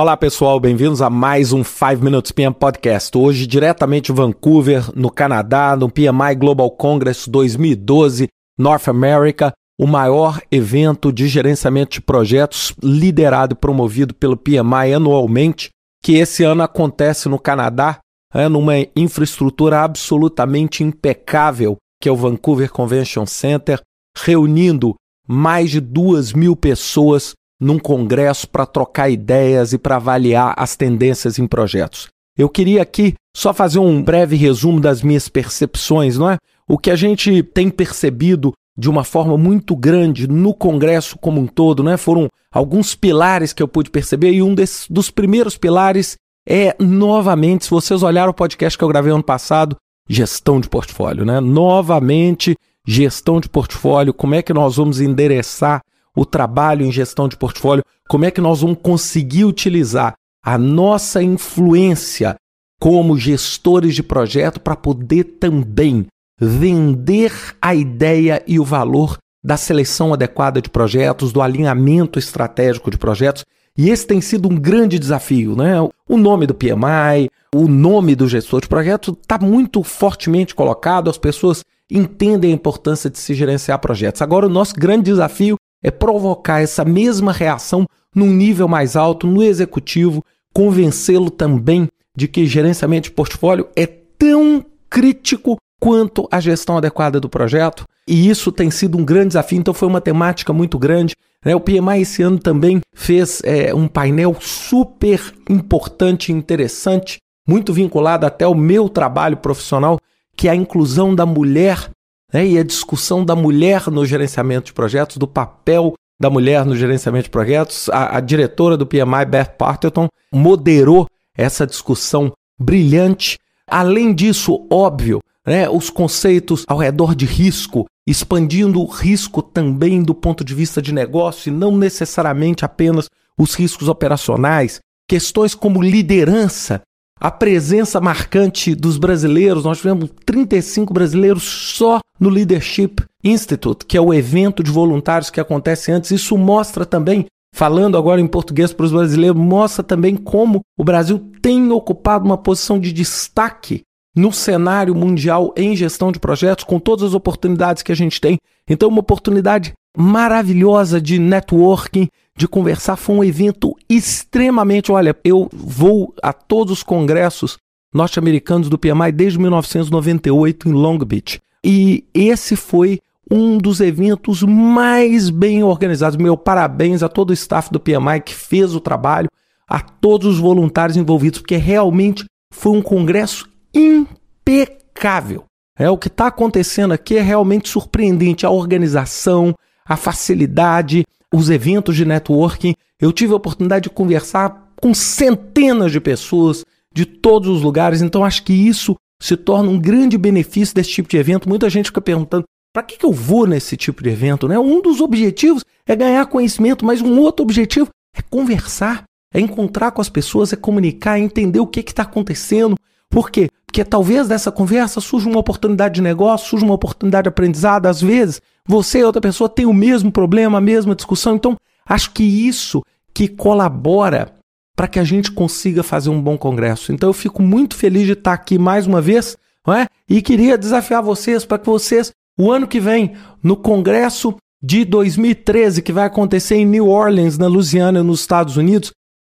Olá pessoal, bem-vindos a mais um 5 Minutes PM Podcast. Hoje diretamente de Vancouver, no Canadá, no PMI Global Congress 2012 North America, o maior evento de gerenciamento de projetos liderado e promovido pelo PMI anualmente, que esse ano acontece no Canadá, é, numa infraestrutura absolutamente impecável, que é o Vancouver Convention Center, reunindo mais de duas mil pessoas num congresso para trocar ideias e para avaliar as tendências em projetos. Eu queria aqui só fazer um breve resumo das minhas percepções, não é? O que a gente tem percebido de uma forma muito grande no congresso como um todo, né? Foram alguns pilares que eu pude perceber e um desses, dos primeiros pilares é novamente, se vocês olharam o podcast que eu gravei ano passado, gestão de portfólio, né? Novamente, gestão de portfólio, como é que nós vamos endereçar o trabalho em gestão de portfólio, como é que nós vamos conseguir utilizar a nossa influência como gestores de projeto para poder também vender a ideia e o valor da seleção adequada de projetos, do alinhamento estratégico de projetos. E esse tem sido um grande desafio, né? O nome do PMI, o nome do gestor de projeto está muito fortemente colocado, as pessoas entendem a importância de se gerenciar projetos. Agora, o nosso grande desafio é provocar essa mesma reação num nível mais alto no executivo, convencê-lo também de que gerenciamento de portfólio é tão crítico quanto a gestão adequada do projeto. E isso tem sido um grande desafio, então foi uma temática muito grande. Né? O PMI esse ano também fez é, um painel super importante e interessante, muito vinculado até ao meu trabalho profissional, que é a inclusão da mulher né? e a discussão da mulher no gerenciamento de projetos, do papel da mulher no gerenciamento de projetos. A, a diretora do PMI, Beth Parterton, moderou essa discussão brilhante. Além disso, óbvio, né, os conceitos ao redor de risco, expandindo o risco também do ponto de vista de negócio e não necessariamente apenas os riscos operacionais, questões como liderança a presença marcante dos brasileiros. Nós tivemos 35 brasileiros só no Leadership Institute, que é o evento de voluntários que acontece antes. Isso mostra também, falando agora em português para os brasileiros, mostra também como o Brasil tem ocupado uma posição de destaque no cenário mundial em gestão de projetos, com todas as oportunidades que a gente tem. Então, uma oportunidade maravilhosa de networking, de conversar. Foi um evento extremamente. Olha, eu vou a todos os congressos norte-americanos do PMI desde 1998 em Long Beach. E esse foi um dos eventos mais bem organizados. Meu parabéns a todo o staff do PMI que fez o trabalho, a todos os voluntários envolvidos, porque realmente foi um congresso impecável. É o que está acontecendo aqui é realmente surpreendente a organização, a facilidade, os eventos de networking. Eu tive a oportunidade de conversar com centenas de pessoas de todos os lugares, então acho que isso se torna um grande benefício desse tipo de evento. Muita gente fica perguntando: para que, que eu vou nesse tipo de evento? Né? Um dos objetivos é ganhar conhecimento, mas um outro objetivo é conversar, é encontrar com as pessoas, é comunicar, é entender o que está acontecendo. Por quê? Porque talvez dessa conversa surja uma oportunidade de negócio, surja uma oportunidade de aprendizado. Às vezes, você e outra pessoa têm o mesmo problema, a mesma discussão. Então, acho que isso que colabora para que a gente consiga fazer um bom congresso. Então, eu fico muito feliz de estar aqui mais uma vez, não é? E queria desafiar vocês para que vocês, o ano que vem, no congresso de 2013, que vai acontecer em New Orleans, na Louisiana, nos Estados Unidos,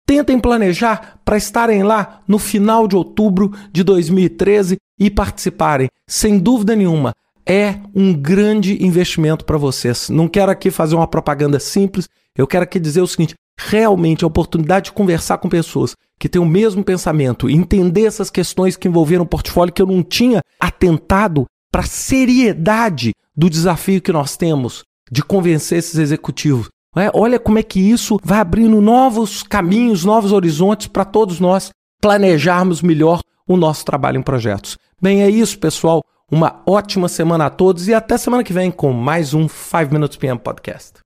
tentem planejar para estarem lá no final de outubro de 2013 e participarem. Sem dúvida nenhuma, é um grande investimento para vocês. Não quero aqui fazer uma propaganda simples, eu quero aqui dizer o seguinte: realmente a oportunidade de conversar com pessoas que têm o mesmo pensamento, entender essas questões que envolveram o portfólio que eu não tinha atentado para a seriedade do desafio que nós temos de convencer esses executivos. É? Olha como é que isso vai abrindo novos caminhos, novos horizontes para todos nós planejarmos melhor o nosso trabalho em projetos. Bem, é isso, pessoal. Uma ótima semana a todos e até semana que vem com mais um 5 Minutes PM Podcast.